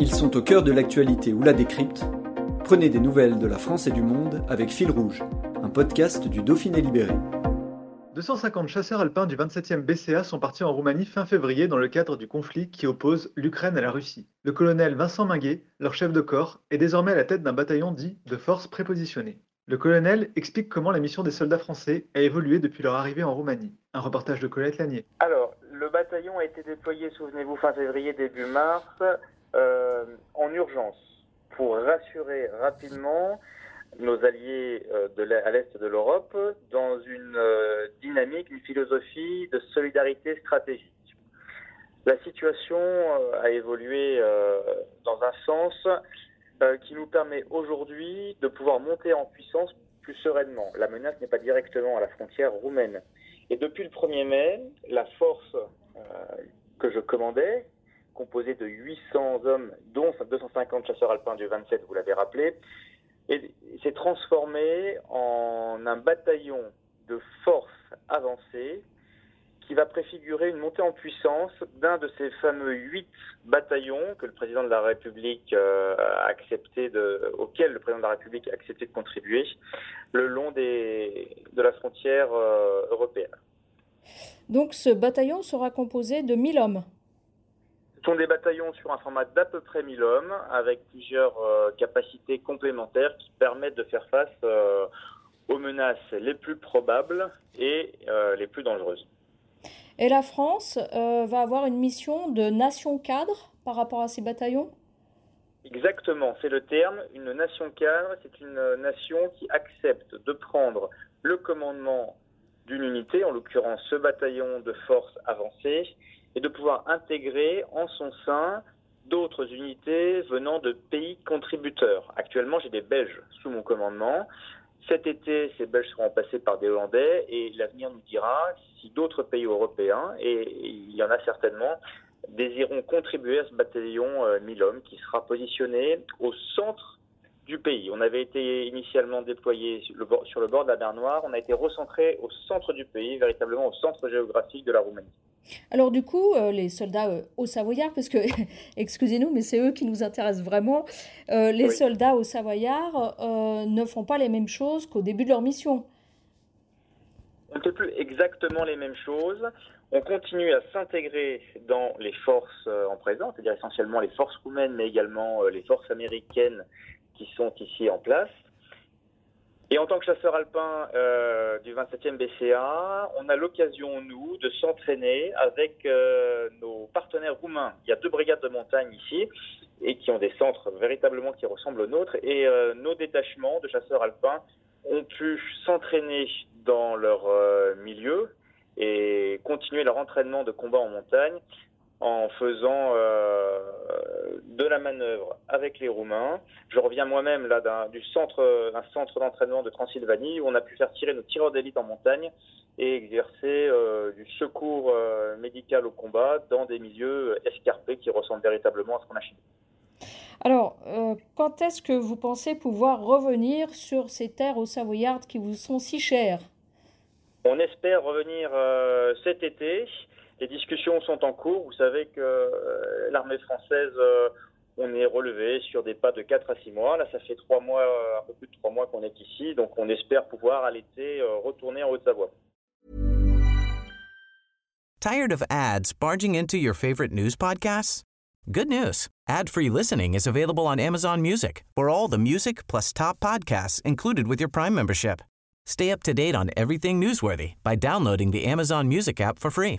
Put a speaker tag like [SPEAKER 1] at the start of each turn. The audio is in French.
[SPEAKER 1] Ils sont au cœur de l'actualité ou la décrypte. Prenez des nouvelles de la France et du monde avec Fil Rouge, un podcast du Dauphiné Libéré.
[SPEAKER 2] 250 chasseurs alpins du 27e BCA sont partis en Roumanie fin février dans le cadre du conflit qui oppose l'Ukraine à la Russie. Le colonel Vincent Minguet, leur chef de corps, est désormais à la tête d'un bataillon dit de forces prépositionnées. Le colonel explique comment la mission des soldats français a évolué depuis leur arrivée en Roumanie. Un reportage de Colette Lanier.
[SPEAKER 3] Alors, le bataillon a été déployé, souvenez-vous, fin février, début mars, euh, en urgence pour rassurer rapidement nos alliés euh, à l'est de l'Europe dans une euh, dynamique, une philosophie de solidarité stratégique. La situation a évolué dans un sens qui nous permet aujourd'hui de pouvoir monter en puissance plus sereinement. La menace n'est pas directement à la frontière roumaine. Et depuis le 1er mai, la force que je commandais, composé de 800 hommes, dont 250 chasseurs alpins du 27, vous l'avez rappelé, et s'est transformé en un bataillon de force avancée qui va préfigurer une montée en puissance d'un de ces fameux huit bataillons que le président de la République euh, a accepté de, auquel le président de la République a accepté de contribuer le long des, de la frontière euh, européenne.
[SPEAKER 4] Donc ce bataillon sera composé de 1000 hommes
[SPEAKER 3] sont des bataillons sur un format d'à peu près 1000 hommes, avec plusieurs euh, capacités complémentaires qui permettent de faire face euh, aux menaces les plus probables et euh, les plus dangereuses.
[SPEAKER 4] Et la France va avoir une mission de nation cadre par rapport à ces bataillons?
[SPEAKER 3] Exactement, c'est le terme. Une nation cadre, c'est une nation qui accepte de prendre le commandement d'une unité, en l'occurrence ce bataillon de force avancée, et de pouvoir intégrer en son sein d'autres unités venant de pays contributeurs. Actuellement, j'ai des Belges sous mon commandement. Cet été, ces Belges seront passés par des Hollandais et l'avenir nous dira si d'autres pays européens, et il y en a certainement, désireront contribuer à ce bataillon euh, 1000 hommes qui sera positionné au centre du pays. On avait été initialement déployé sur le, bord, sur le bord de la mer Noire, on a été recentré au centre du pays, véritablement au centre géographique de la Roumanie.
[SPEAKER 4] Alors du coup, euh, les soldats euh, au Savoyard, parce que, excusez-nous, mais c'est eux qui nous intéressent vraiment, euh, les soldats au Savoyard ne font pas les mêmes choses qu'au début de leur mission.
[SPEAKER 3] On ne fait plus exactement les mêmes choses. On continue à s'intégrer dans les forces en présence, c'est-à-dire essentiellement les forces roumaines, mais également les forces américaines qui sont ici en place. Et en tant que chasseur alpin euh, du 27e BCA, on a l'occasion, nous, de s'entraîner avec euh, nos partenaires roumains. Il y a deux brigades de montagne ici, et qui ont des centres véritablement qui ressemblent aux nôtres. Et euh, nos détachements de chasseurs alpins ont pu s'entraîner dans leur milieu et continuer leur entraînement de combat en montagne en faisant euh, de la manœuvre avec les Roumains. Je reviens moi-même là d'un, du centre, un centre d'entraînement de Transylvanie où on a pu faire tirer nos tireurs d'élite en montagne et exercer euh, du secours euh, médical au combat dans des milieux escarpés qui ressemblent véritablement à ce qu'on a chez nous.
[SPEAKER 4] Alors, quand est-ce que vous pensez pouvoir revenir sur ces terres au Savoyard qui vous sont si chères?
[SPEAKER 3] On espère revenir cet été. Les discussions sont en cours. Vous savez que euh, l'armée française, euh, on est relevé sur des pas de 4 à 6 mois. Là, ça fait 3 mois, euh, un peu plus de 3 mois qu'on est ici. Donc, on espère pouvoir à l'été retourner en Haute-Savoie.
[SPEAKER 5] Tired of ads barging into your favorite news podcasts? Good news. Ad-free listening is available on Amazon Music for all the music plus top podcasts included with your Prime membership. Stay up to date on everything newsworthy by downloading the Amazon Music app for free